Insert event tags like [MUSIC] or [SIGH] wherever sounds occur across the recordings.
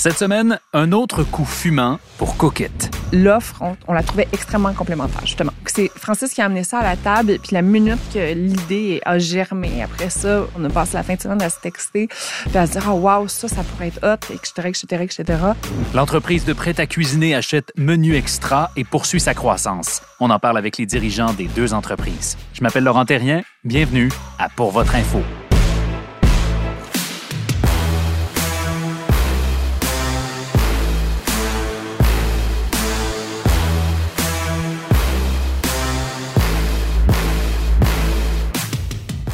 Cette semaine, un autre coup fumant pour Coquette. l'offre, on, on la trouvait extrêmement complémentaire, justement. C'est Francis qui a amené ça à la table, puis la minute que l'idée a germé, après ça, on a passé la fin de semaine à se texter, puis à se dire, oh, wow, ça, ça pourrait être hot, etc., etc., etc. L'entreprise de prêt à cuisiner achète Menu Extra et poursuit sa croissance. On en parle avec les dirigeants des deux entreprises. Je m'appelle Laurent Terrien. Bienvenue à Pour votre info.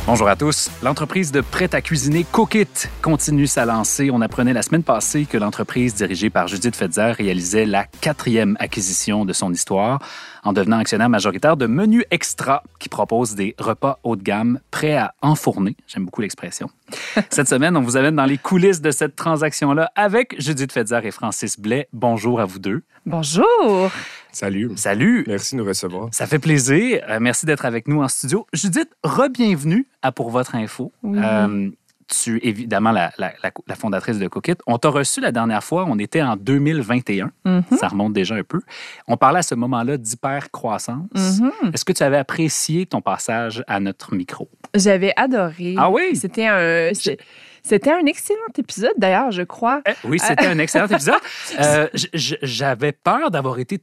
Bonjour à tous. L'entreprise de prêt à cuisiner Cookit continue sa lancée. On apprenait la semaine passée que l'entreprise dirigée par Judith Fetzer réalisait la quatrième acquisition de son histoire en devenant actionnaire majoritaire de Menu Extra qui propose des repas haut de gamme prêts à enfourner. J'aime beaucoup l'expression. [LAUGHS] Cette semaine, on vous amène dans les coulisses de cette transaction-là avec Judith Fetzer et Francis Blais. Bonjour à vous deux. Bonjour! Salut. Salut. Merci de nous recevoir. Ça fait plaisir. Euh, merci d'être avec nous en studio. Judith, re-bienvenue à Pour votre info. Oui. Euh, tu es évidemment la, la- la- la fondatrice de Cookit. On t'a reçu la dernière fois, on était en 2021. Mhm. Ça remonte déjà un peu. On parlait à ce moment-là d'hyper-croissance. Mhm. Est-ce que tu avais apprécié ton passage à notre micro? J'avais adoré. Ah oui? C'était un... C'était un excellent épisode, d'ailleurs, je crois. Eh, Oui, c'était un excellent épisode. [LAUGHS] Euh, J'avais peur d'avoir été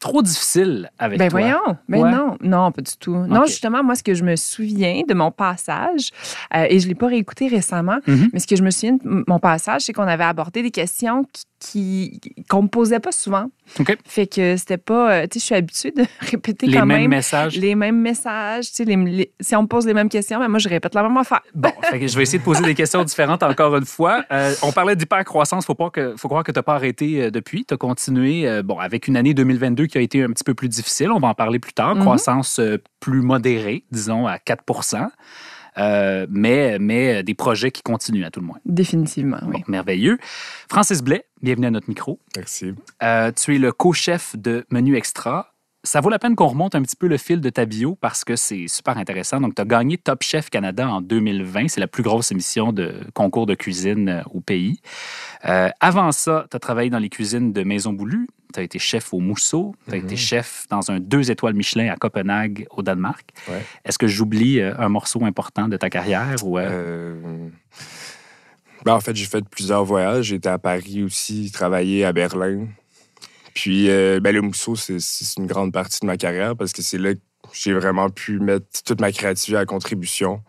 trop difficile avec Ben toi. voyons, mais Ouais. non, non, pas du tout. Non, justement, moi, ce que je me souviens de mon passage, euh, et je l'ai pas réécouté récemment, Mhm. mais ce que je me souviens de mon passage, c'est qu'on avait abordé des questions qui qu'on me posait pas souvent. OK. Fait que c'était pas, euh, tu sais, je suis habituée de [LAUGHS] répéter Les quand mêmes même messages. les mêmes messages. Tu sais, les- les- si on me pose les mêmes questions, ben moi, je répète la même affaire. Bon, fait que je vais essayer de poser des questions différentes encore une fois. Euh, on parlait d'hypercroissance. Faut pas que, faut croire que tu n'as pas arrêté euh, depuis. Tu as continué, euh, bon, avec une année 2022 qui a été un petit peu plus difficile. On va en parler plus tard. Mhm. Croissance plus modérée, disons à 4 Euh, mais, mais des projets qui continuent à tout le moins. Définitivement, oui. Bon, merveilleux. Francis Blais, bienvenue à notre micro. Merci. Euh, tu es le co-chef de Menu Extra. Ça vaut la peine qu'on remonte un petit peu le fil de ta bio parce que c'est super intéressant. Donc, tu as gagné Top Chef Canada en 2020. C'est la plus grosse émission de concours de cuisine euh, au pays. Euh, avant ça, tu as travaillé dans les cuisines de Maison Boulue. Tu as été chef au Mousseau. Tu as été chef dans un deux étoiles Michelin à Copenhague, au Danemark. Ouais. Est-ce que j'oublie un morceau important de ta carrière? Ou, Euh, ben, en fait, j'ai fait plusieurs voyages. J'étais à Paris aussi, travaillé à Berlin. Puis, euh, ben, le Mousseau, c'est une grande partie de ma carrière parce que c'est là que j'ai vraiment pu mettre toute ma créativité à contribution.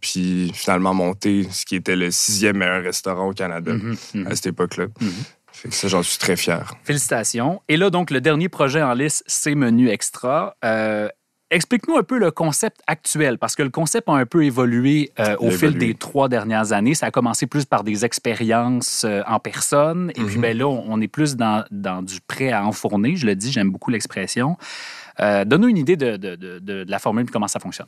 Puis, finalement, monter ce qui était le sixième meilleur restaurant au Canada mhm, mhm. à cette époque-là. Mhm. Fait que ça, j'en suis très fier. Félicitations. Et là, donc, le dernier projet en liste, c'est Menu Extra. Euh, Explique-nous un peu le concept actuel, parce que le concept a un peu évolué euh, au fil évolué. des trois dernières années. Ça a commencé plus par des expériences euh, en personne, et puis Mhm. ben là, on on est plus dans, dans du prêt à enfourner. Je le dis, j'aime beaucoup l'expression. Euh, Donne-nous une idée de, de- de- de- de la formule et comment ça fonctionne.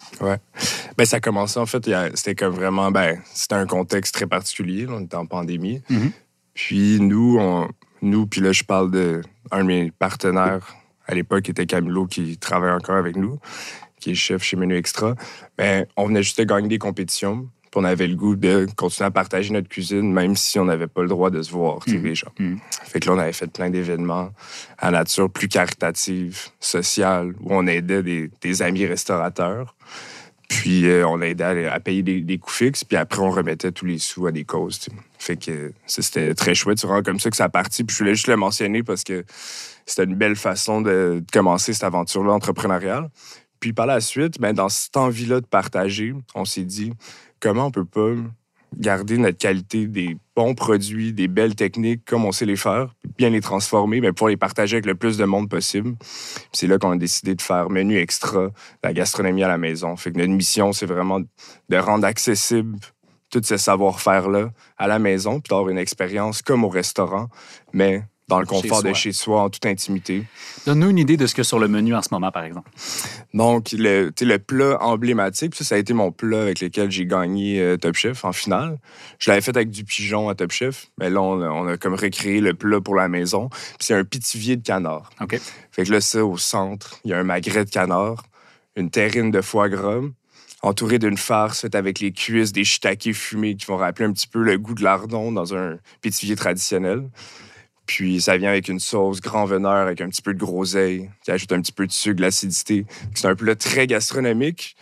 Ben, ça a commencé, en fait, c'était comme vraiment, ben, c'était un contexte très particulier. on était en pandémie. Mhm. Puis nous, on, nous, puis là, je parle de un de mes partenaires à l'époque, était Camilo, qui travaille encore avec nous, qui est chef chez Menu Extra. Ben, on venait juste de gagner des compétitions. Puis on avait le goût de continuer à partager notre cuisine, même si on n'avait pas le droit de se voir, les gens. Mhm. Fait que là, on avait fait plein d'événements à nature plus caritative, sociale, où on aidait des, des amis restaurateurs. Puis euh, on aidait à, payer des, coûts fixes, puis après on remettait tous les sous à des causes. Fait que c'était très chouette. C'est vraiment comme ça que ça a parti. Puis je voulais juste le mentionner parce que c'était une belle façon de, de commencer cette aventure-là entrepreneuriale. Puis par la suite, ben, dans cette envie-là de partager, on s'est dit comment on peut pas garder notre qualité des bons produits, des belles techniques comme on sait les faire, bien les transformer, mais pour les partager avec le plus de monde possible. C'est là qu'on a décidé de faire menu extra, la gastronomie à la maison. Fait que notre mission, c'est vraiment de rendre accessible tout ce savoir-faire-là à la maison, puis d'avoir une expérience comme au restaurant, mais dans le Chez confort de soi. chez soi, en toute intimité. Donne-nous une idée de ce a sur le menu en ce moment, par exemple. Donc, le, le plat emblématique, ça, ça a été mon plat avec lequel j'ai gagné euh, Top Chef en finale. Je l'avais fait avec du pigeon à Top Chef, mais là, on a, on a comme recréé le plat pour la maison. Puis c'est un pitivier de canard. OK. Fait que là, ça, au centre, il y a un magret de canard, une terrine de foie gras, entouré d'une farce faite avec les cuisses des shiitakes fumés qui vont rappeler un petit peu le goût de lardon dans un pétivier traditionnel. Puis ça vient avec une sauce grand veneur avec un petit peu de groseille qui ajoute un petit peu de sucre, de l'acidité. C'est un plat très gastronomique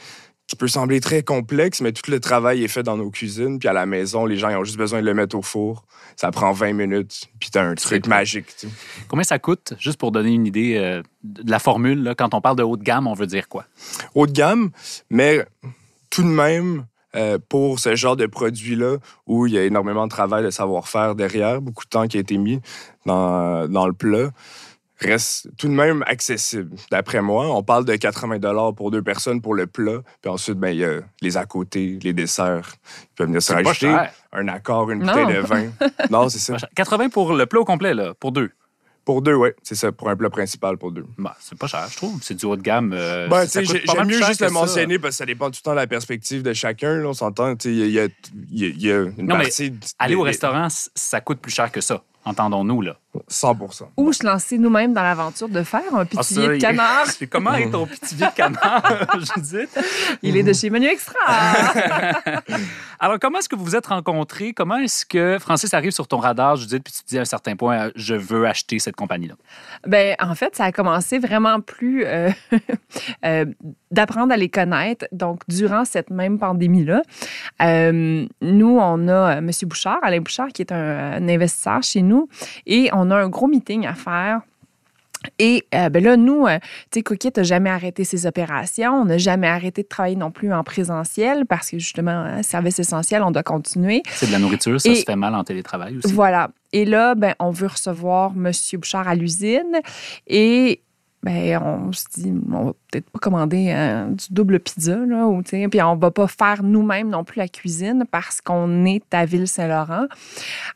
qui peut sembler très complexe, mais tout le travail est fait dans nos cuisines. Puis à la maison, les gens ils ont juste besoin de le mettre au four. Ça prend 20 minutes. Puis t'as un truc cool. magique. Combien ça coûte, juste pour donner une idée euh, de la formule, là, quand on parle de haut de gamme, on veut dire quoi? haut de gamme, mais tout de même, euh, pour ce genre de produit-là, où il y a énormément de travail, de savoir-faire derrière, beaucoup de temps qui a été mis dans, dans le plat, reste tout de même accessible. D'après moi, on parle de 80 pour deux personnes pour le plat, puis ensuite, ben, il y a les à côté, les desserts qui peuvent venir se rajouter, un accord, une Non. bouteille de vin. non, c'est ça. [LAUGHS] 80 pour le plat au complet, là, pour deux. Pour deux, oui, c'est ça, pour un plat principal pour deux. Bah, c'est pas cher, je trouve. C'est du haut de gamme. euh, Ben, mal J'aime mieux juste le ça. mentionner parce que ça dépend tout le temps de la perspective de chacun. là, on s'entend. Il y, y a- y une Non, mais partie. Aller au restaurant, ça coûte plus cher que ça. Entendons-nous, là. 100 Ou se lancer nous-mêmes dans l'aventure de faire un pitivier Ah, [LAUGHS] de canard. C'est comment est ton pitivier de canard, Judith? Il est de chez Menu Extra. [LAUGHS] Alors, comment est-ce que vous vous êtes rencontrés? Comment est-ce que Francis arrive sur ton radar, Judith, puis tu te dis à un certain point, euh, je veux acheter cette compagnie-là? Ben, en fait, ça a commencé vraiment plus euh, [LAUGHS] euh, d'apprendre à les connaître. Donc, durant cette même pandémie-là, euh, nous, on a M. Bouchard, Alain Bouchard, qui est un, un investisseur chez nous, et on a un gros meeting à faire. Et euh, ben là, nous, euh, tu sais, Cookit n'a jamais arrêté ses opérations. On n'a jamais arrêté de travailler non plus en présentiel parce que justement, hein, service essentiel, on doit continuer. C'est de la nourriture, ça Et- se fait mal en télétravail aussi. Voilà. Et là, ben, on veut recevoir M. Bouchard à l'usine et ben, on se dit, on va peut-être pas commander euh, du double pizza, là, ou, puis on va pas faire nous-mêmes non plus la cuisine parce qu'on est à Ville-Saint-Laurent.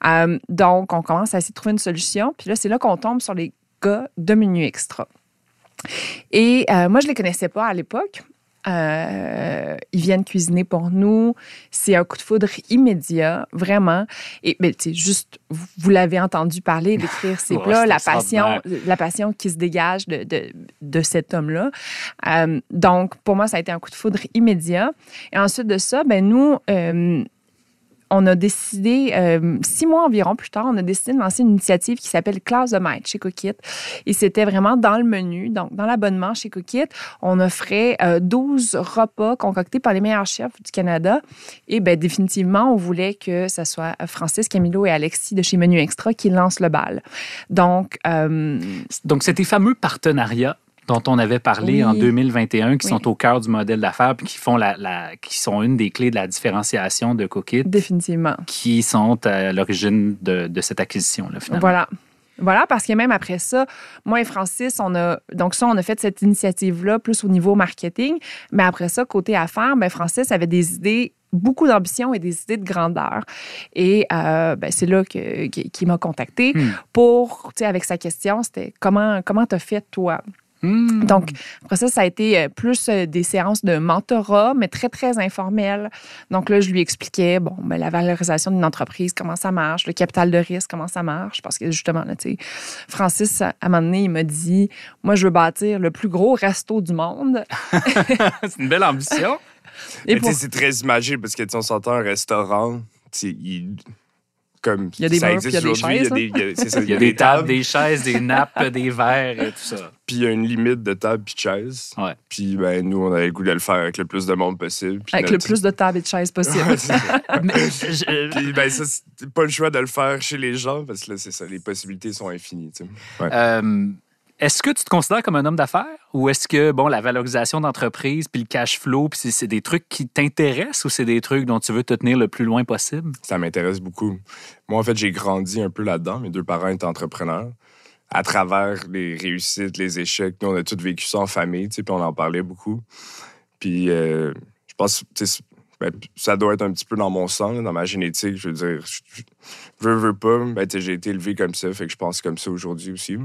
Euh, donc, on commence à essayer de trouver une solution. Puis là, c'est là qu'on tombe sur les gars de Menu Extra. Et euh, moi, je les connaissais pas à l'époque. Euh, ils viennent cuisiner pour nous. C'est un coup de foudre immédiat, vraiment. Et ben, tu sais, juste, vous, vous l'avez entendu parler, d'écrire ces [LAUGHS] Ouais, plats, la passion, la passion qui se dégage de, de, de cet homme-là. Euh, donc, pour moi, ça a été un coup de foudre immédiat. Et ensuite de ça, ben nous, euh, on a décidé, euh, six mois environ plus tard, on a décidé de lancer une initiative qui s'appelle Classe de maître chez Cookit. Et c'était vraiment dans le menu, donc dans l'abonnement chez Cookit, on offrait euh, 12 repas concoctés par les meilleurs chefs du Canada. Et bien, définitivement, on voulait que ce soit Francis, Camilo et Alexis de chez Menu Extra qui lancent le bal. Donc, euh, Donc, tes fameux partenariats dont on avait parlé Oui. en 2021, qui Oui. sont au cœur du modèle d'affaires, puis qui font la, la- qui sont une des clés de la différenciation de Cookit, définitivement. qui sont à l'origine de, de cette acquisition-là, finalement. Voilà. Voilà, parce que même après ça, moi et Francis, on a donc ça, on a fait cette initiative-là plus au niveau marketing. Mais après ça, côté affaires, ben Francis avait des idées, beaucoup d'ambition et des idées de grandeur. Et euh, ben, c'est là qu'il m'a contacté Hmm. pour, tu sais, avec sa question, c'était comment comment t'as fait toi? Hmm. donc, après ça, ça a été euh, plus euh, des séances de mentorat, mais très, très informelles. Donc là, je lui expliquais, bon, ben, la valorisation d'une entreprise, comment ça marche, le capital de risque, comment ça marche. Parce que justement, là, tu sais, Francis, à un moment donné, il m'a dit, moi, je veux bâtir le plus gros resto du monde. [LAUGHS] [LAUGHS] c'est une belle ambition. Et pour- sais, c'est très imagé parce que tu on s'entend un restaurant, tu sais, il- comme Il y a des ça murs, existe puis il y a des chaises, des- il y a- tables, des chaises, des nappes, [LAUGHS] des verres et tout ça. puis il y a une limite de tables puis de chaises. Ouais. Puis ben nous, on avait le goût de le faire avec le plus de monde possible. Avec le plus de tables et de chaises possible. [LAUGHS] Mais Puis ben ça, c'est pas le choix de le faire chez les gens parce que là, c'est ça, les possibilités sont infinies. tu sais. Euh, est-ce que tu te considères comme un homme d'affaires ou est-ce que bon la valorisation d'entreprise puis le cash flow puis c'est, des trucs qui t'intéressent ou c'est des trucs dont tu veux te tenir le plus loin possible? Ça m'intéresse beaucoup. Moi, en fait, j'ai grandi un peu là-dedans. Mes deux parents étaient entrepreneurs. À travers les réussites, les échecs, nous, on a tous vécu ça en famille, puis on en parlait beaucoup. Puis, euh, je pense, tu sais, ben, ça doit être un petit peu dans mon sang, dans ma génétique. Je veux dire, je, je veux, pas, ben, j'ai été élevé comme ça, fait que je pense comme ça aujourd'hui aussi.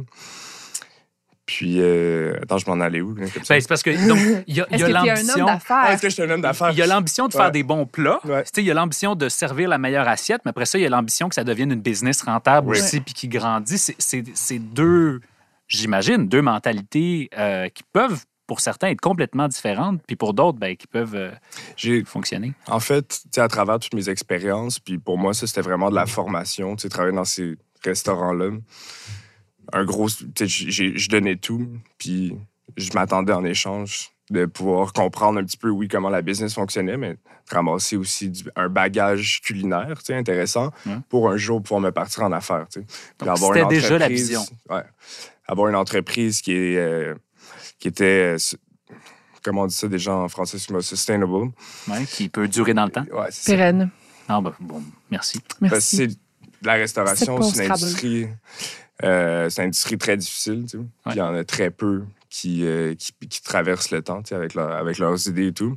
Puis, euh, attends, je m'en allais où? Ben, c'est parce que donc il y a, il Est-ce y a que tu es un homme l'ambition. Ah, d'affaires? est-ce que je suis un homme d'affaires? Il y a l'ambition de faire des bons plats. Ouais. Tu sais, Il y a l'ambition de servir la meilleure assiette, mais après ça, il y a l'ambition que ça devienne une business rentable Oui. aussi puis qui grandit. C'est- C'est c'est deux, j'imagine, deux mentalités euh, qui peuvent, pour certains, être complètement différentes, puis pour d'autres, ben, qui peuvent euh, J'ai, fonctionner. En fait, tu sais, à travers toutes mes expériences, puis pour moi, ça, c'était vraiment de la formation, tu sais, travailler dans ces restaurants-là. Un gros, tu sais, j'ai- je donnais tout, puis je m'attendais en échange de pouvoir comprendre un petit peu, oui, comment la business fonctionnait, mais de ramasser aussi du- un bagage culinaire, tu sais, intéressant, Ouais. pour un jour pouvoir me partir en affaires, tu sais. Puis Donc, avoir c'était une déjà la entreprise- vision. Ouais. Avoir une entreprise qui est, euh, qui était, euh, comment on dit ça déjà en français, sustainable. Ouais, qui peut durer dans le temps. Ouais, c'est ça. Pérenne. Ah, ben, bon, merci. Parce que Merci. c'est la restauration, C'est c'est une industrie, euh, c'est une industrie très difficile. Tu sais. Ouais. Il y en a très peu qui, euh, qui, qui traversent le temps tu sais, avec, leur- avec leurs idées et tout.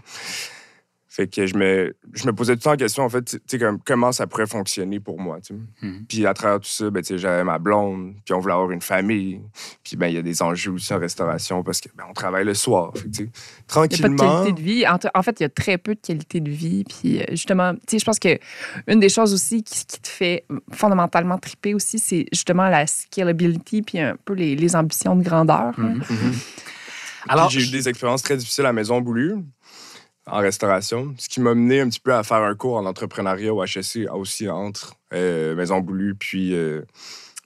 Fait que je me, je me posais tout le temps la question, en fait, tu sais, comme, comment ça pourrait fonctionner pour moi. Mhm. Puis à travers tout ça, ben, tu sais, j'avais ma blonde, puis on voulait avoir une famille. Puis ben, il y a des enjeux aussi en restauration parce qu'on on travaille le soir. Fait que, sais, Il n'y a pas de tranquillement. qualité de vie. En, en fait, il y a très peu de qualité de vie. Puis euh, justement, tu sais, je pense que une des choses aussi qui, qui te fait fondamentalement triper aussi, c'est justement la scalability puis un peu les, les ambitions de grandeur. hein. Mhm. Mhm. Alors, j'ai eu des expériences très difficiles à Maison Boulue, en restauration, ce qui m'a mené un petit peu à faire un cours en entrepreneuriat au HSC, aussi entre euh, Maison Boulue puis, euh,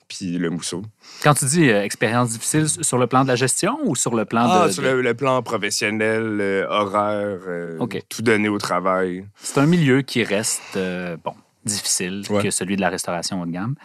puis le Mousseau. quand tu dis euh, expérience difficile sur le plan de la gestion ou sur le plan Ah, de. sur le, le plan professionnel, horaire, euh, OK. tout donner au travail. C'est un milieu qui reste, bon, difficile Ouais. que celui de la restauration haut de gamme.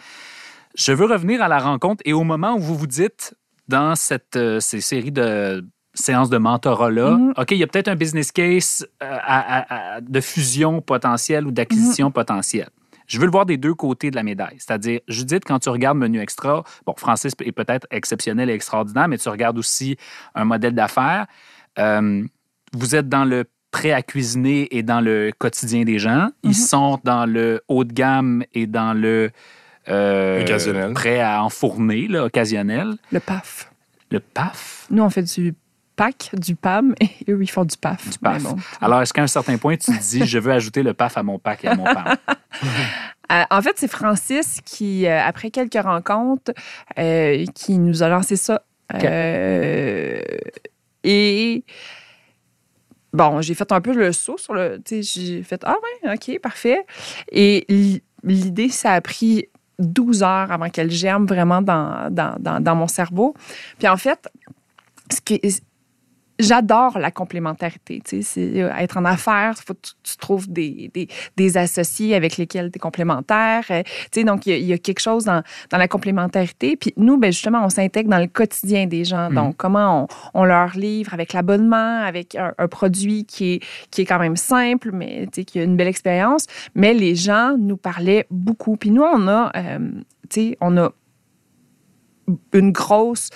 Je veux revenir à la rencontre et au moment où vous vous dites, dans cette, ces séries de séances de mentorat-là, Mhm. OK, il y a peut-être un business case euh, à- à- à- de fusion potentielle ou d'acquisition Mhm. potentielle. Je veux le voir des deux côtés de la médaille. C'est-à-dire, Judith, quand tu regardes Menu Extra, bon, Francis est peut-être exceptionnel et extraordinaire, mais tu regardes aussi un modèle d'affaires. Euh, vous êtes dans le prêt à cuisiner et dans le quotidien des gens. Ils Mhm. sont dans le haut de gamme et dans le euh, Occasionnel. prêt à enfourner, là, occasionnel. Le PAF. Le PAF? Nous, on fait du PAC, du PAM, et eux, ils font du PAF. Du PAF. Bon. Alors, est-ce qu'à un certain point, tu te dis, je veux ajouter le PAF à mon PAC et à mon PAM? [LAUGHS] Euh, en fait, c'est Francis qui, euh, après quelques rencontres, euh, qui nous a lancé ça. Et bon, j'ai fait un peu le saut sur le. J'ai fait Ah, ouais, OK, parfait. Et l'idée, ça a pris 12 heures avant qu'elle germe vraiment dans, dans, dans, dans mon cerveau. Puis en fait, ce qui J'adore la complémentarité. tu sais, euh, être en affaires, faut tu, tu trouves des, des, des associés avec lesquels tu es complémentaire. Euh, tu sais, donc, il y, a- il y a quelque chose dans, dans la complémentarité. Puis nous, ben, justement, on s'intègre dans le quotidien des gens. Mhm. Donc, comment on, on leur livre avec l'abonnement, avec un, un produit qui est, qui est quand même simple, mais tu sais, qui a une belle expérience. Mais les gens nous parlaient beaucoup. Puis nous, on a, euh, on a une grosse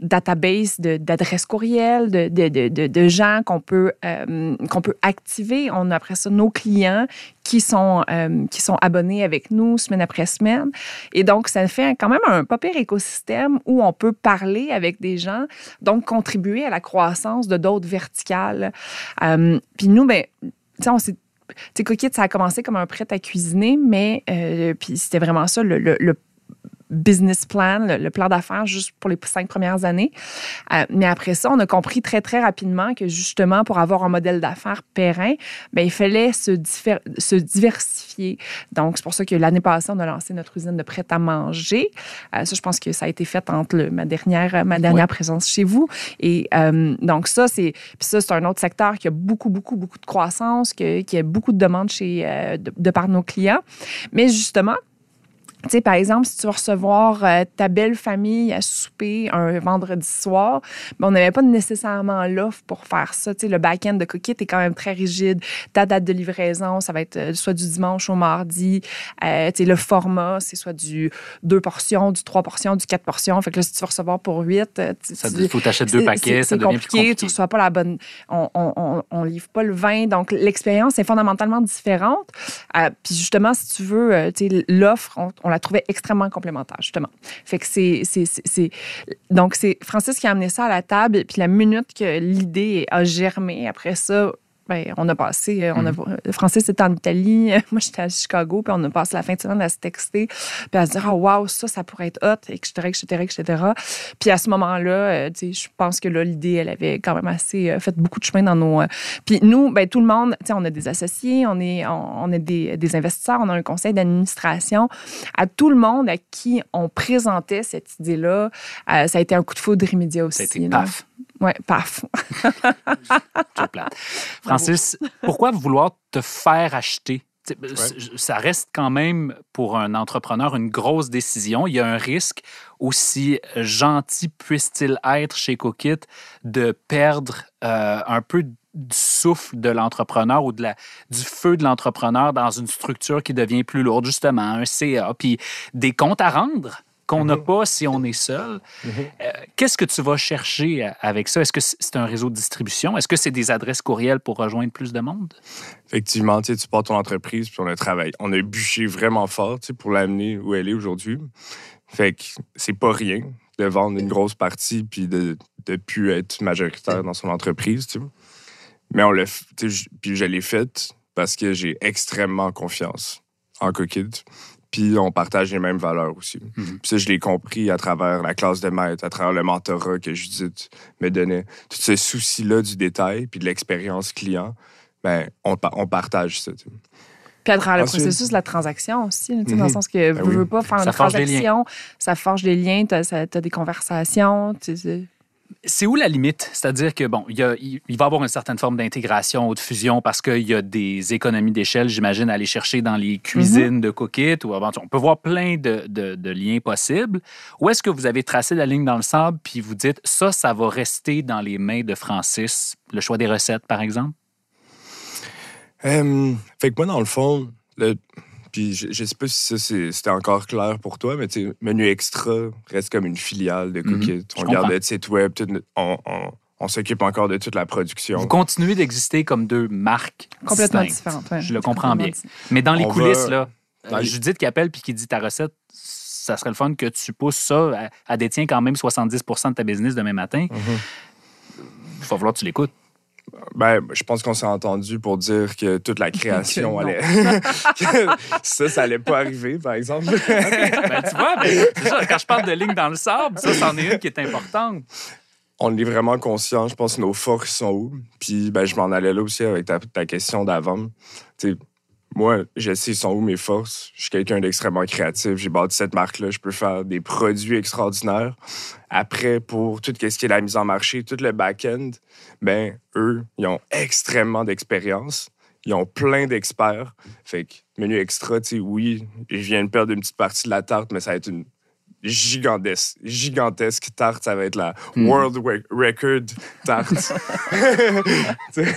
database d'adresses courriels, de, de, de, de- gens qu'on peut, euh, qu'on peut activer. On a après ça nos clients qui sont, euh, qui sont abonnés avec nous semaine après semaine. Et donc, ça fait quand même un pas pire écosystème où on peut parler avec des gens, donc contribuer à la croissance de d'autres verticales. Euh, Puis nous, ben, on s'est tu sais, Cookit, ça a commencé comme un prêt à cuisiner, mais puis c'était vraiment ça le, le- le business plan, le, le plan d'affaires juste pour les cinq premières années. Euh, mais après ça, on a compris très, très rapidement que justement, pour avoir un modèle d'affaires périn, ben, il fallait se, se diversifier. Donc, c'est pour ça que l'année passée, on a lancé notre usine de prêt-à-manger. Euh, ça, je pense que ça a été fait entre le- ma dernière, ma dernière présence chez vous. Et euh, donc, ça, c'est puis ça, c'est un autre secteur qui a beaucoup, beaucoup, beaucoup de croissance, que- qui a beaucoup de demandes chez, de, de par nos clients. Mais justement, Tu sais, par exemple, si tu vas recevoir euh, ta belle famille à souper un vendredi soir, ben, on n'avait pas nécessairement l'offre pour faire ça. Tu sais, le back-end de Cookit est quand même très rigide. Ta date de livraison, ça va être euh, soit du dimanche au mardi. Euh, tu sais, le format, c'est soit du deux portions, du trois portions, du quatre portions. Fait que là, si tu vas recevoir pour huit, il faut t'acheter deux paquets, ça devient compliqué, plus compliqué. Tu reçois pas la bonne... On, on, on, livre pas le vin. Donc, l'expérience est fondamentalement différente. puis justement, si tu veux, tu sais, l'offre, on on la trouvait extrêmement complémentaire, justement. Fait que c'est. Donc, c'est Francis qui a amené ça à la table, puis la minute que l'idée a germé, après ça, ben, on a passé, euh, on a, mhm. Francis était en Italie, [LAUGHS] moi j'étais à Chicago, puis on a passé la fin de semaine à se texter, puis à se dire, oh, wow, ça, ça pourrait être hot, etc., etc., etc. Puis à ce moment-là, euh, tu sais, je pense que là, l'idée, elle avait quand même assez fait beaucoup de chemin dans nos. puis nous, ben, tout le monde, tu sais, on a des associés, on est, on, est des, des, investisseurs, on a un conseil d'administration. À tout le monde à qui on présentait cette idée-là, ça a été un coup de foudre immédiat aussi. Ça a été paf. Ouais, paf. [LAUGHS] Francis, pourquoi vouloir te faire acheter? Ça reste quand même pour un entrepreneur une grosse décision. Il y a un risque, aussi gentil puisse-t-il être chez Cookit, de perdre euh, un peu du souffle de l'entrepreneur ou de la, du feu de l'entrepreneur dans une structure qui devient plus lourde, justement, un CA, puis des comptes à rendre qu'on n'a mhm. pas si on est seul. Mhm. Euh, qu'est-ce que tu vas chercher avec ça? Est-ce que c'est un réseau de distribution? Est-ce que c'est des adresses courriels pour rejoindre plus de monde? Effectivement, tu pars ton entreprise, puis on a travaillé. On a bûché vraiment fort pour l'amener où elle est aujourd'hui. Fait que c'est pas rien de vendre une grosse partie puis de ne plus être majoritaire dans son entreprise. Mais on l'a puis je l'ai fait parce que j'ai extrêmement confiance en Cookid puis on partage les mêmes valeurs aussi. Mhm. Puis ça, je l'ai compris à travers la classe de maître, à travers le mentorat que Judith me donnait. Tout ce souci-là du détail, puis de l'expérience client, ben, on, on partage ça. Puis à travers le processus de la transaction aussi, dans le mhm. sens que ben vous ne veux pas faire une transaction, ça forge des liens, tu as, des conversations. C'est où la limite? C'est-à-dire que, bon, il, va y avoir une certaine forme d'intégration ou de fusion parce qu'il y a des économies d'échelle, j'imagine, à aller chercher dans les cuisines mhm. de Cookit ou avant. On peut voir plein de, liens possibles. Ou est-ce que vous avez tracé la ligne dans le sable puis vous dites, ça, ça va rester dans les mains de Francis, le choix des recettes, par exemple? Euh, fait que moi, dans le fond, le, puis je, ne sais pas si ça c'était encore clair pour toi, mais Menu Extra reste comme une filiale de Cookit. Mhm. on garde le site web, on, s'occupe encore de toute la production. Vous continuez d'exister comme deux marques complètement différentes. Je le comprends bien. Mais dans les coulisses, là, euh, Judith qui appelle puis qui dit ta recette, ça serait le fun que tu pousses ça. à détient quand même 70% de ta business demain matin. Il mhm. va falloir que tu l'écoutes. Ben, je pense qu'on s'est entendu pour dire que toute la [LAUGHS] création allait. [LAUGHS] ça, ça allait pas arriver, par exemple. ben, tu vois, ben, quand je parle de ligne dans le sable, ça, c'en est une qui est importante. On est vraiment conscient, je pense, que nos forces sont où. Puis, ben, je m'en allais là aussi avec ta, ta question d'avant. Tu sais, moi, je sais sont où mes forces. Je suis quelqu'un d'extrêmement créatif. J'ai bâti cette marque-là. Je peux faire des produits extraordinaires. Après, pour tout ce qui est la mise en marché, tout le back-end, ben, eux, ils ont extrêmement d'expérience. Ils ont plein d'experts. Fait que menu extra, tu sais, oui, je viens de perdre une petite partie de la tarte, mais ça va être une gigantesque, gigantesque tarte. Ça va être la hmm. World Record tarte. [LAUGHS]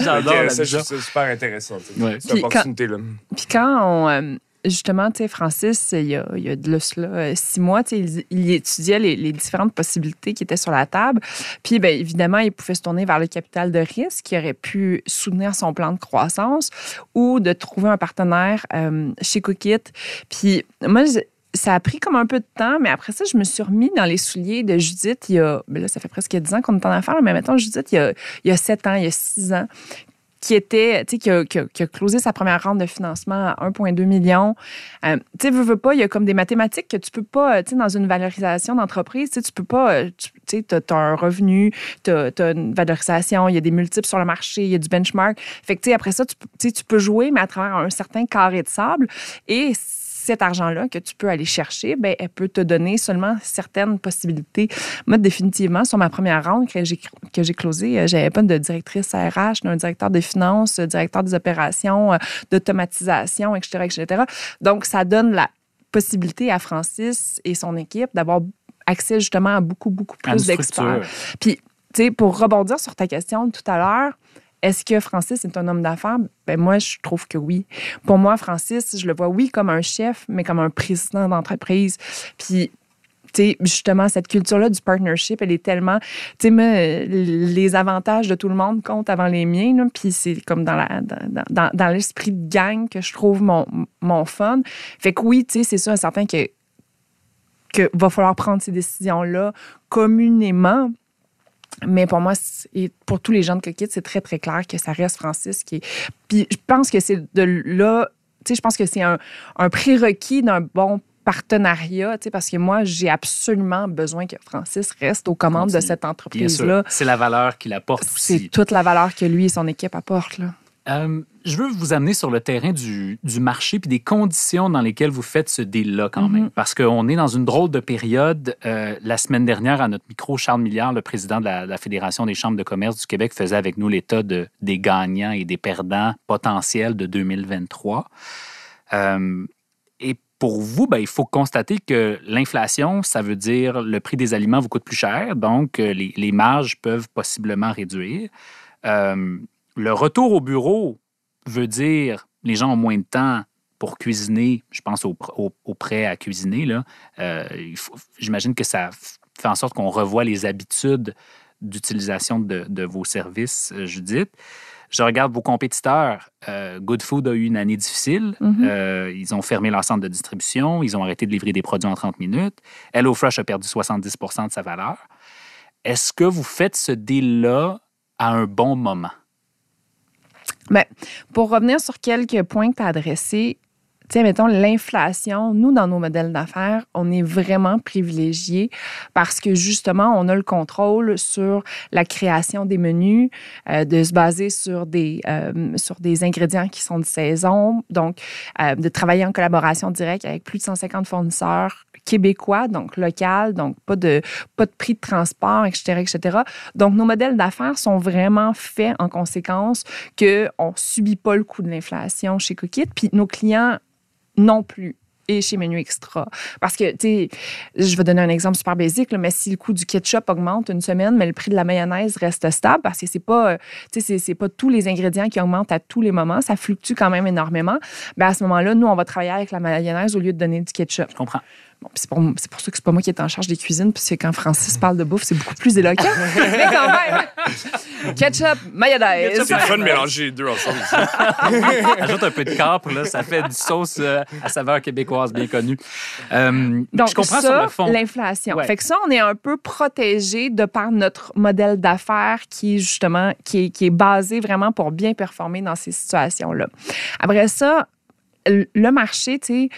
J'adore ça super intéressant, cette opportunité-là. Puis quand on... Euh, justement, tu sais, Francis, il y a, il y a de cela euh, six mois, tu sais, il, étudiait les, les, différentes possibilités qui étaient sur la table. Puis, bien, évidemment, il pouvait se tourner vers le capital de risque qui aurait pu soutenir son plan de croissance ou de trouver un partenaire euh, chez Cookit. Puis, moi, ça a pris comme un peu de temps, mais après ça, je me suis remis dans les souliers de Judith il y a, ben là, ça fait presque 10 ans qu'on est en affaires, mais maintenant, Judith, il y a, il y a 7 ans, il y a 6 ans, qui était, tu sais, qui a, closé sa première ronde de financement à 1,2 million. Euh, tu sais, veux, pas, il y a comme des mathématiques que tu peux pas, tu sais, dans une valorisation d'entreprise, tu sais, peux pas, euh, tu sais, as, un revenu, tu as, une valorisation, il y a des multiples sur le marché, il y a du benchmark. Fait que, tu sais, après ça, tu, tu peux jouer, mais à travers un certain carré de sable. Et cet argent-là que tu peux aller chercher, ben, elle peut te donner seulement certaines possibilités. Moi, définitivement, sur ma première ronde que j'ai, que j'ai closée, euh, j'avais pas de directrice RH, d'un directeur des finances, directeur des opérations, euh, d'automatisation, etc., etc. Donc, ça donne la possibilité à Francis et son équipe d'avoir accès justement à beaucoup, beaucoup plus d'experts. Puis, tu sais, pour rebondir sur ta question tout à l'heure, est-ce que Francis est un homme d'affaires? Ben moi, je trouve que oui. Pour moi, Francis, je le vois, oui, comme un chef, mais comme un président d'entreprise. Puis, tu sais, justement, cette culture-là du partnership, elle est tellement. Tu sais, les avantages de tout le monde comptent avant les miens. Puis c'est comme dans, l'esprit de gang que je trouve mon, mon fun. Fait que oui, tu sais, c'est sûr et certain que, que va falloir prendre ces décisions-là communément. Mais pour moi, c'est- et pour tous les gens de Coquette, c'est très, très clair que ça reste Francis qui est. Puis je pense que c'est de là. Tu sais, je pense que c'est un, un prérequis d'un bon partenariat, tu sais, parce que moi, j'ai absolument besoin que Francis reste aux commandes de cette entreprise-là. C'est la valeur qu'il apporte C'est aussi. toute la valeur que lui et son équipe apportent. Là. Euh, je veux vous amener sur le terrain du, du marché puis des conditions dans lesquelles vous faites ce deal-là quand même. Parce qu'on est dans une drôle de période. Euh, la semaine dernière, à notre micro, Charles Milliard, le président de la, la Fédération des chambres de commerce du Québec, faisait avec nous l'état de, des gagnants et des perdants potentiels de 2023. Euh, et pour vous, ben, il faut constater que l'inflation, ça veut dire le prix des aliments vous coûte plus cher, donc euh, les, les marges peuvent possiblement réduire. Euh, le retour au bureau veut dire les gens ont moins de temps pour cuisiner. Je pense au, au- au prêt à cuisiner. là. Euh, J'imagine que ça fait en sorte qu'on revoit les habitudes d'utilisation de, de vos services, euh, Judith. Je regarde vos compétiteurs. Euh, Good Food a eu une année difficile. Mhm. Euh, ils ont fermé leur centre de distribution. Ils ont arrêté de livrer des produits en 30 minutes. HelloFresh a perdu 70% de sa valeur. Est-ce que vous faites ce deal-là à un bon moment? Ben, pour revenir sur quelques points que tu as adressés, tu sais, mettons, l'inflation, nous, dans nos modèles d'affaires, on est vraiment privilégiés parce que justement, on a le contrôle sur la création des menus, euh, de se baser sur des, euh, sur des ingrédients qui sont de saison, donc euh, de travailler en collaboration directe avec plus de 150 fournisseurs québécois, donc local, donc pas de, pas de prix de transport, etc., etc. Donc, nos modèles d'affaires sont vraiment faits en conséquence qu'on ne subit pas le coût de l'inflation chez Cookit, puis nos clients non plus et chez Menu Extra. Parce que, tu sais, je vais donner un exemple super basique, mais si le coût du ketchup augmente une semaine, mais le prix de la mayonnaise reste stable, parce que c'est pas, euh, c'est pas tous les ingrédients qui augmentent à tous les moments, ça fluctue quand même énormément. Ben à ce moment-là, nous, on va travailler avec la mayonnaise au lieu de donner du ketchup. Je comprends. Bon, c'est pour, c'est pour ça que c'est pas moi qui est en charge des cuisines, puis c'est quand Francis parle de bouffe, c'est beaucoup plus éloquent. [LAUGHS] Mais quand même, ketchup, mayonnaise. C'est le fun de mélanger les deux ensemble. [LAUGHS] Ajoute un peu de capre, là, ça fait une sauce euh, à saveur québécoise bien connue. Euh, Donc, je comprends ça, sur le fond. l'inflation. Ouais. Fait que ça, on est un peu protégé de par notre modèle d'affaires qui est justement, qui est, qui est basé vraiment pour bien performer dans ces situations-là. Après ça, le le marché, tu sais,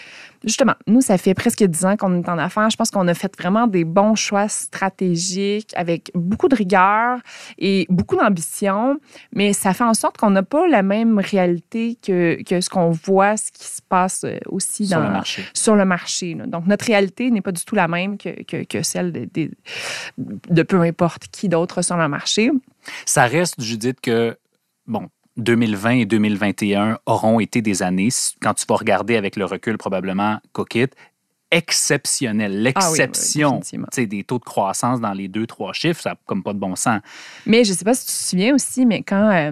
justement, nous, ça fait presque 10 ans qu'on est en affaires. Je pense qu'on a fait vraiment des bons choix stratégiques avec beaucoup de rigueur et beaucoup d'ambition, mais ça fait en sorte qu'on n'a pas la même réalité que, que ce qu'on voit, ce qui se passe euh, aussi sur dans le marché. sur le marché. là. Donc, notre réalité n'est pas du tout la même que, que, que celle de, de, de peu importe qui d'autre sur le marché. Ça reste, Judith, que, bon, 2020 et 2021 auront été des années, quand tu vas regarder avec le recul probablement Cookit, exceptionnelles. Ah oui, L'exception sais, des taux de croissance dans les deux, trois chiffres, ça n'a comme pas de bon sens. Mais je ne sais pas si tu te souviens aussi, mais quand, euh,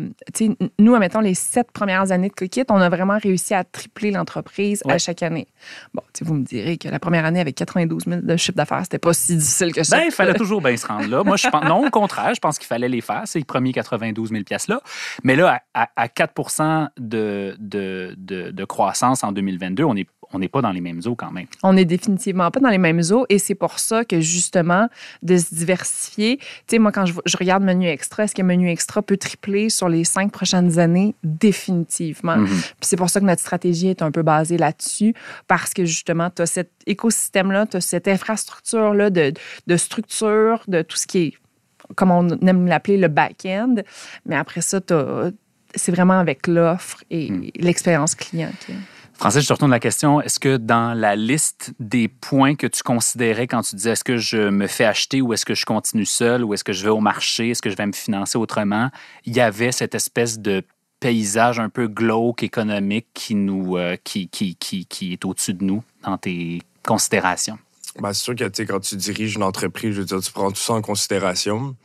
nous, admettons, les sept premières années de Cookit, on a vraiment réussi à tripler l'entreprise à chaque année. Bon, vous me direz que la première année avec 92 000 de chiffre d'affaires, c'était pas si difficile que ça. Ben, il fallait toujours bien se rendre là. Moi, je pense, non, au contraire, je pense qu'il fallait les faire, ces premiers 92 000 piastres-là. Mais là, à, à- à 4 de, de, de, de croissance en 2022, on n'est on n'est pas dans les mêmes eaux quand même. On n'est définitivement pas dans les mêmes eaux et c'est pour ça que justement de se diversifier. Tu sais, moi quand je, je regarde Menu Extra, est-ce que Menu Extra peut tripler sur les cinq prochaines années? Définitivement. Mhm. Puis c'est pour ça que notre stratégie est un peu basée là-dessus parce que justement tu as cet écosystème-là, tu as cette infrastructure-là de, de structure, de tout ce qui est, comme on aime l'appeler, le back-end. Mais après ça, c'est vraiment avec l'offre et Mm. l'expérience client. Francis, je te retourne la question. Est-ce que dans la liste des points que tu considérais quand tu disais est-ce que je me fais acheter ou est-ce que je continue seul ou est-ce que je vais au marché, est-ce que je vais me financer autrement, il y avait cette espèce de paysage un peu glauque économique qui, nous, euh, qui, qui, qui, qui est au-dessus de nous dans tes considérations? Ben, c'est sûr que quand tu diriges une entreprise, je veux dire, tu prends tout ça en considération.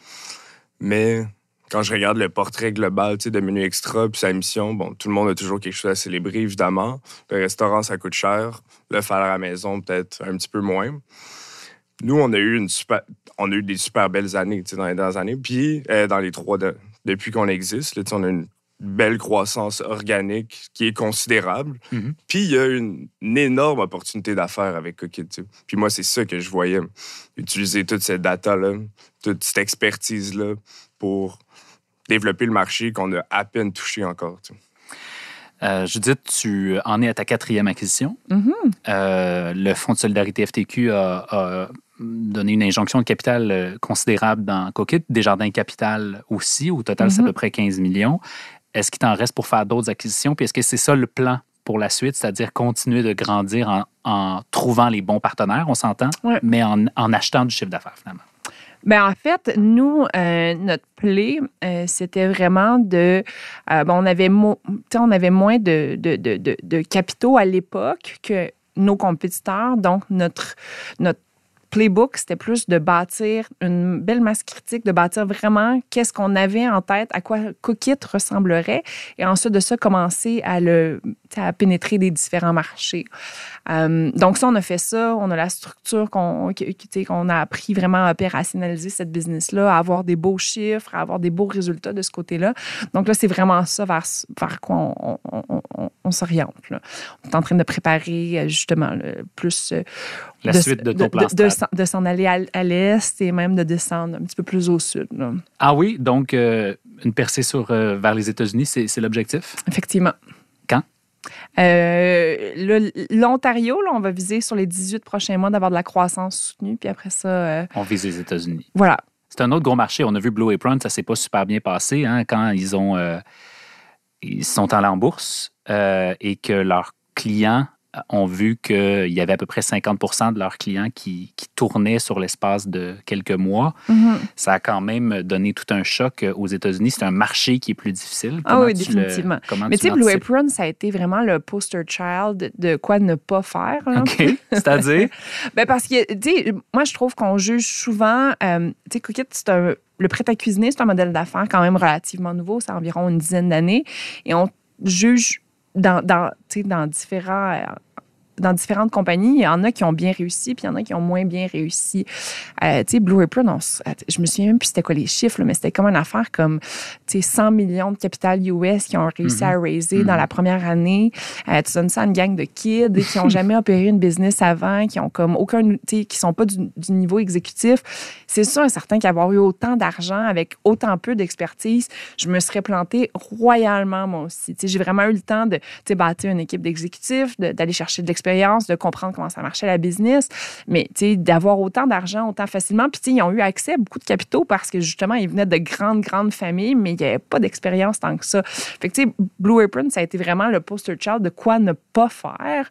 Mais quand je regarde le portrait global de Menu Extra puis sa mission, bon, tout le monde a toujours quelque chose à célébrer, évidemment. Le restaurant, ça coûte cher. Le faire à la maison, peut-être un petit peu moins. Nous, on a eu une super, on a eu des super belles années dans les dernières années. Puis, euh, dans les trois, de- depuis qu'on existe, là, on a une belle croissance organique qui est considérable. Mhm. Puis, il y a une, une énorme opportunité d'affaires avec sais. Puis, moi, c'est ça que je voyais. Utiliser toute cette data-là, toute cette expertise-là pour développer le marché qu'on a à peine touché encore. tu sais. Euh, Judith, tu en es à ta quatrième acquisition. Mhm. Euh, le Fonds de solidarité FTQ a, a donné une injonction de capital euh, considérable dans Cookit. Desjardins Capital aussi. Au total, c'est à Mhm. peu près 15 millions. Est-ce qu'il t'en reste pour faire d'autres acquisitions? Puis est-ce que c'est ça le plan pour la suite, c'est-à-dire continuer de grandir en, en trouvant les bons partenaires, on s'entend, Ouais. mais en, en achetant du chiffre d'affaires, finalement? Ben en fait, nous, euh, notre play, euh, c'était vraiment de. euh, bon, on avait, mo- on avait moins de, de, de, de, de capitaux à l'époque que nos compétiteurs. Donc, notre, notre playbook, c'était plus de bâtir une belle masse critique, de bâtir vraiment qu'est-ce qu'on avait en tête, à quoi Cookit ressemblerait, et ensuite de ça, commencer à, le, pénétrer des différents marchés. Euh, donc, ça, on a fait ça. On a la structure qu'on a appris vraiment à opérationnaliser cette business-là, à avoir des beaux chiffres, à avoir des beaux résultats de ce côté-là. Donc, là, c'est vraiment ça vers, quoi on, on- on- on- s'oriente. On est en train de préparer euh, justement le plus. euh, La suite de ton plan de, de s'en aller à, à l'est et même de descendre un petit peu plus au sud. là. Ah oui, donc euh, une percée sur, euh, vers les États-Unis, c'est c'est l'objectif? Effectivement. Quand? Euh, L'Ontario, là, on va viser sur les 18 prochains mois d'avoir de la croissance soutenue. Puis après ça, On vise les États-Unis. voilà. C'est un autre gros marché. On a vu Blue Apron, ça s'est pas super bien passé hein, quand ils ont ils sont allés en bourse euh, et que leurs clients ont vu qu'il y avait à peu près 50% de leurs clients qui, qui tournaient sur l'espace de quelques mois. Mhm. Ça a quand même donné tout un choc aux États-Unis. C'est un marché qui est plus difficile. Ah oui, le- définitivement. comment Mais tu sais, Blue? Apron, ça a été vraiment le poster child de quoi ne pas faire. là. OK. [LAUGHS] C'est-à-dire? Ben parce que, tu sais, moi, je trouve qu'on juge souvent. euh, tu sais, Cookit, c'est un. Le prêt à cuisiner, c'est un modèle d'affaires quand même relativement nouveau. C'est environ une dizaine d'années. Et on juge dans, dans, tu sais, dans différents. Dans différentes compagnies, il y en a qui ont bien réussi, puis il y en a qui ont moins bien réussi. Euh, tu sais, Blue Apron, on je me souviens même plus c'était quoi les chiffres, là, mais c'était comme une affaire comme, tu sais, 100 millions de capital US qui ont réussi à raiser dans la première année. Euh, tu donnes ça à une gang de kids qui n'ont [LAUGHS] jamais opéré une business avant, qui ont comme aucun, tu sais, qui sont pas du, du niveau exécutif. C'est sûr, un certain qu'avoir eu autant d'argent avec autant peu d'expertise, je me serais plantée royalement moi aussi. Tu sais, j'ai vraiment eu le temps de, tu sais, bâtir une équipe d'exécutifs, de- d'aller chercher de l'expérience, de comprendre comment ça marchait la business, mais d'avoir autant d'argent autant facilement. Puis ils ont eu accès à beaucoup de capitaux parce que justement, ils venaient de grandes, grandes familles, mais il n'y avait pas d'expérience tant que ça. Fait que tu sais, Blue Apron, ça a été vraiment le poster child de quoi ne pas faire.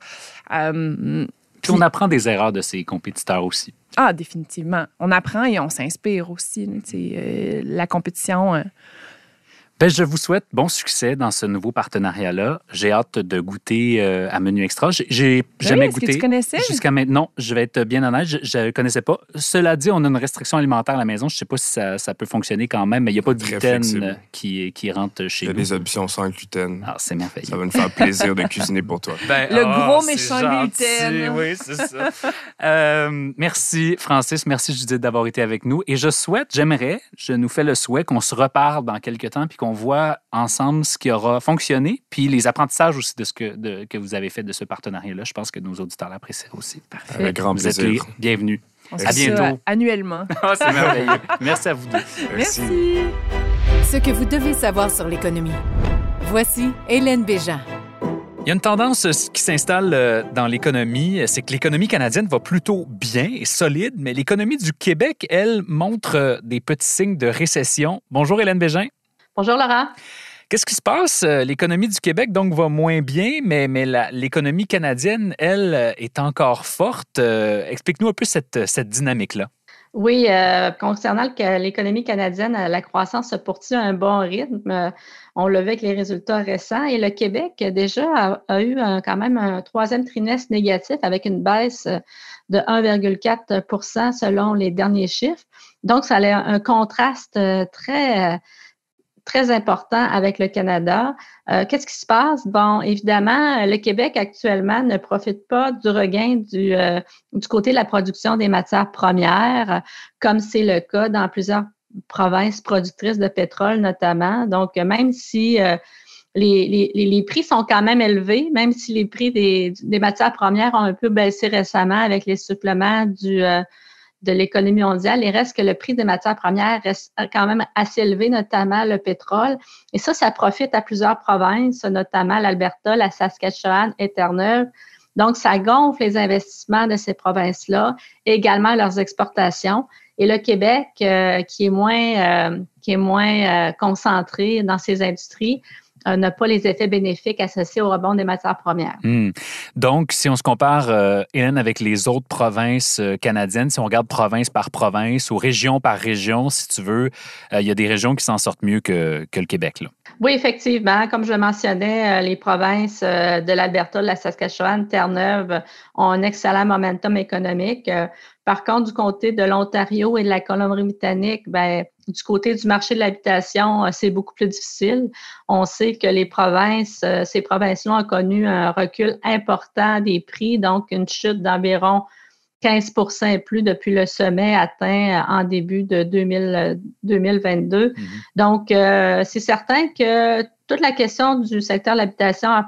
Euh, Puis on apprend des erreurs de ses compétiteurs aussi. ah, définitivement. On apprend et on s'inspire aussi. euh, la compétition. euh, Ben, je vous souhaite bon succès dans ce nouveau partenariat-là. J'ai hâte de goûter euh, à Menu Extra. J'ai- J'ai jamais oui, est-ce que goûté. tu connaissais? Jusqu'à maintenant, je vais être bien honnête, je ne connaissais pas. Cela dit, on a une restriction alimentaire à la maison. Je ne sais pas si ça, ça peut fonctionner quand même, mais il n'y a pas de gluten euh, qui, qui rentre Il chez y a nous. des options sans gluten. Ah, c'est merveilleux. Ça va nous faire plaisir de cuisiner pour toi. [LAUGHS] Ben, Le gros c'est méchant gentil. gluten. Oui, c'est ça. [LAUGHS] Euh, merci, Francis. Merci, Judith, d'avoir été avec nous. Et je souhaite, j'aimerais, je nous fais le souhait qu'on se reparle dans quelques temps puis qu'on voit ensemble ce qui aura fonctionné puis les apprentissages aussi de ce que, de- que vous avez fait de ce partenariat-là. Je pense que nos auditeurs l'apprécient aussi. Parfait. Avec grand Vous êtes les plaisir. bienvenus. On se À ça bientôt. annuellement. [LAUGHS] Ah, c'est merveilleux. [LAUGHS] Merci à vous deux. Merci. Ce que vous devez savoir sur l'économie. Voici Hélène Béjean. Il y a une tendance euh, qui s'installe euh, dans l'économie, euh, c'est que l'économie canadienne va plutôt bien et solide, mais l'économie du Québec, elle, montre des petits signes de récession. Bonjour Hélène Bégin. Bonjour Laurent. Qu'est-ce qui se passe? Euh, L'économie du Québec, donc, va moins bien, mais, mais l'économie canadienne, elle, euh, est encore forte. Euh, Explique-nous un peu cette, cette dynamique-là. Oui, euh, concernant l'économie canadienne, la croissance se poursuit à un bon rythme. On le voit avec les résultats récents. Et le Québec, déjà, a, eu quand même un troisième trimestre négatif avec une baisse de 1,4% selon les derniers chiffres. Donc, ça a un contraste très très important avec le Canada. Euh, qu'est-ce qui se passe? Bon, évidemment, le Québec actuellement ne profite pas du regain du, euh, du côté de la production des matières premières, comme c'est le cas dans plusieurs provinces productrices de pétrole notamment. Donc, même si euh, les, les, les, prix sont quand même élevés, même si les prix des, des, matières premières ont un peu baissé récemment avec les suppléments du, de l'économie mondiale. Il reste que le prix des matières premières reste quand même assez élevé, notamment le pétrole. Et ça, ça profite à plusieurs provinces, notamment l'Alberta, la Saskatchewan et Terre-Neuve. Donc, ça gonfle les investissements de ces provinces-là, et également leurs exportations. Et le Québec, euh, qui est moins, euh, qui est moins euh, concentré dans ces industries, euh, n'a pas les effets bénéfiques associés au rebond des matières premières. Hmm. Donc, si on se compare, euh, Hélène, avec les autres provinces euh, canadiennes, si on regarde province par province ou région par région, si tu veux, il y a des régions qui s'en sortent mieux que, que le Québec. Là. Oui, effectivement. Comme je le mentionnais, les provinces de l'Alberta, de la Saskatchewan, Terre-Neuve ont un excellent momentum économique. Par contre, du côté de l'Ontario et de la Colombie-Britannique, ben, du côté du marché de l'habitation, euh, c'est beaucoup plus difficile. On sait que les provinces, euh, ces provinces-là ont connu un recul important des prix, donc une chute d'environ 15 et plus depuis le sommet atteint euh, en début de 2022. Mm-hmm. Donc, c'est certain que toute la question du secteur de l'habitation,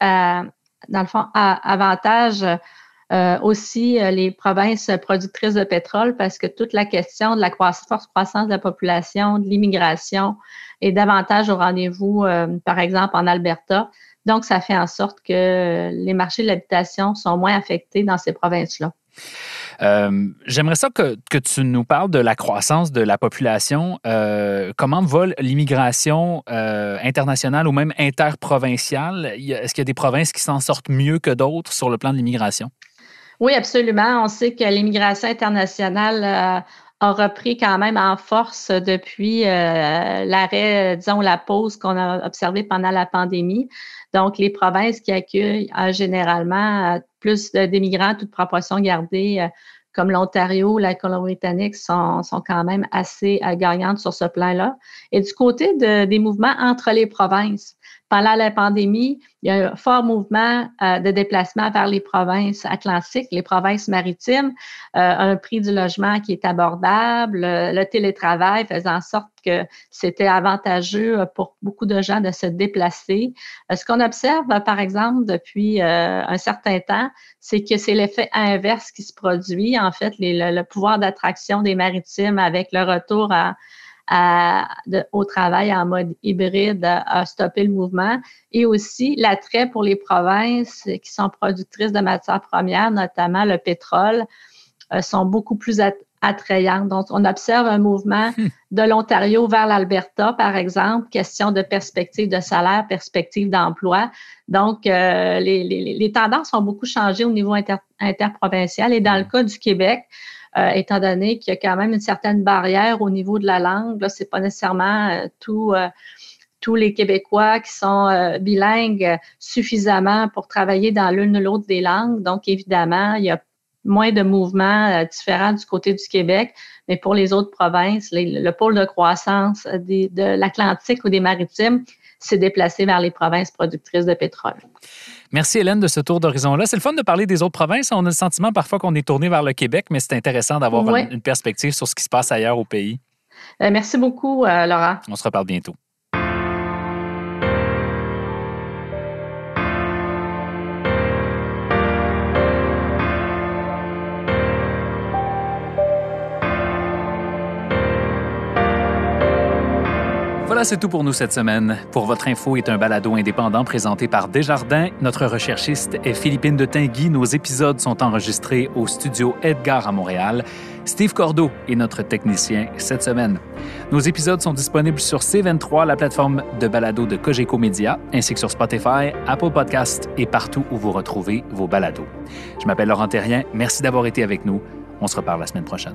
dans le fond, a avantage euh, aussi euh, les provinces productrices de pétrole parce que toute la question de la forte croissance de la population, de l'immigration est davantage au rendez-vous, euh, par exemple, en Alberta. Donc, ça fait en sorte que les marchés de l'habitation sont moins affectés dans ces provinces-là. J'aimerais ça que, tu nous parles de la croissance de la population. comment va l'immigration internationale ou même interprovinciale? Est-ce qu'il y a des provinces qui s'en sortent mieux que d'autres sur le plan de l'immigration? Oui, absolument. On sait que l'immigration internationale euh, a repris quand même en force depuis euh, l'arrêt, disons, la pause qu'on a observée pendant la pandémie. Donc, les provinces qui accueillent euh, généralement plus d'immigrants, toute proportion gardée, comme l'Ontario, la Colombie-Britannique, sont, sont, quand même assez gagnantes sur ce plan-là. Et du côté de, des mouvements entre les provinces, pendant la pandémie, il y a un fort mouvement euh, de déplacement vers les provinces atlantiques, les provinces maritimes, euh, un prix du logement qui est abordable, le, télétravail faisant en sorte que c'était avantageux pour beaucoup de gens de se déplacer. Euh, ce qu'on observe, par exemple, depuis un certain temps, c'est que c'est l'effet inverse qui se produit. En fait, le pouvoir d'attraction des maritimes avec le retour à au travail en mode hybride a, stoppé le mouvement et aussi l'attrait pour les provinces qui sont productrices de matières premières, notamment le pétrole, euh, sont beaucoup plus attrayantes. Donc, on observe un mouvement hmm. de l'Ontario vers l'Alberta, par exemple, question de perspective de salaire, perspective d'emploi. Donc, euh, les, les, les, tendances ont beaucoup changé au niveau interprovincial et dans le cas du Québec, euh, étant donné qu'il y a quand même une certaine barrière au niveau de la langue. Là, c'est pas nécessairement euh, euh, tous les Québécois qui sont bilingues suffisamment pour travailler dans l'une ou l'autre des langues. Donc, évidemment, il y a moins de mouvements différents du côté du Québec, mais pour les autres provinces, le pôle de croissance de l'Atlantique ou des maritimes s'est déplacé vers les provinces productrices de pétrole. Merci Hélène de ce tour d'horizon-là. C'est le fun de parler des autres provinces. On a le sentiment parfois qu'on est tourné vers le Québec, mais c'est intéressant d'avoir une, perspective sur ce qui se passe ailleurs au pays. Euh, merci beaucoup, euh, Laura. On se reparle bientôt. C'est tout pour nous cette semaine. Pour votre info est un balado indépendant présenté par Desjardins. Notre recherchiste est Philippine de Tinguy. Nos épisodes sont enregistrés au studio Edgar à Montréal. Steve Cordeau est notre technicien cette semaine. Nos épisodes sont disponibles sur C23, la plateforme de balado de Cogeco Média, ainsi que sur Spotify, Apple Podcast et partout où vous retrouvez vos balados. Je m'appelle Laurent Terrien. Merci d'avoir été avec nous. On se reparle la semaine prochaine.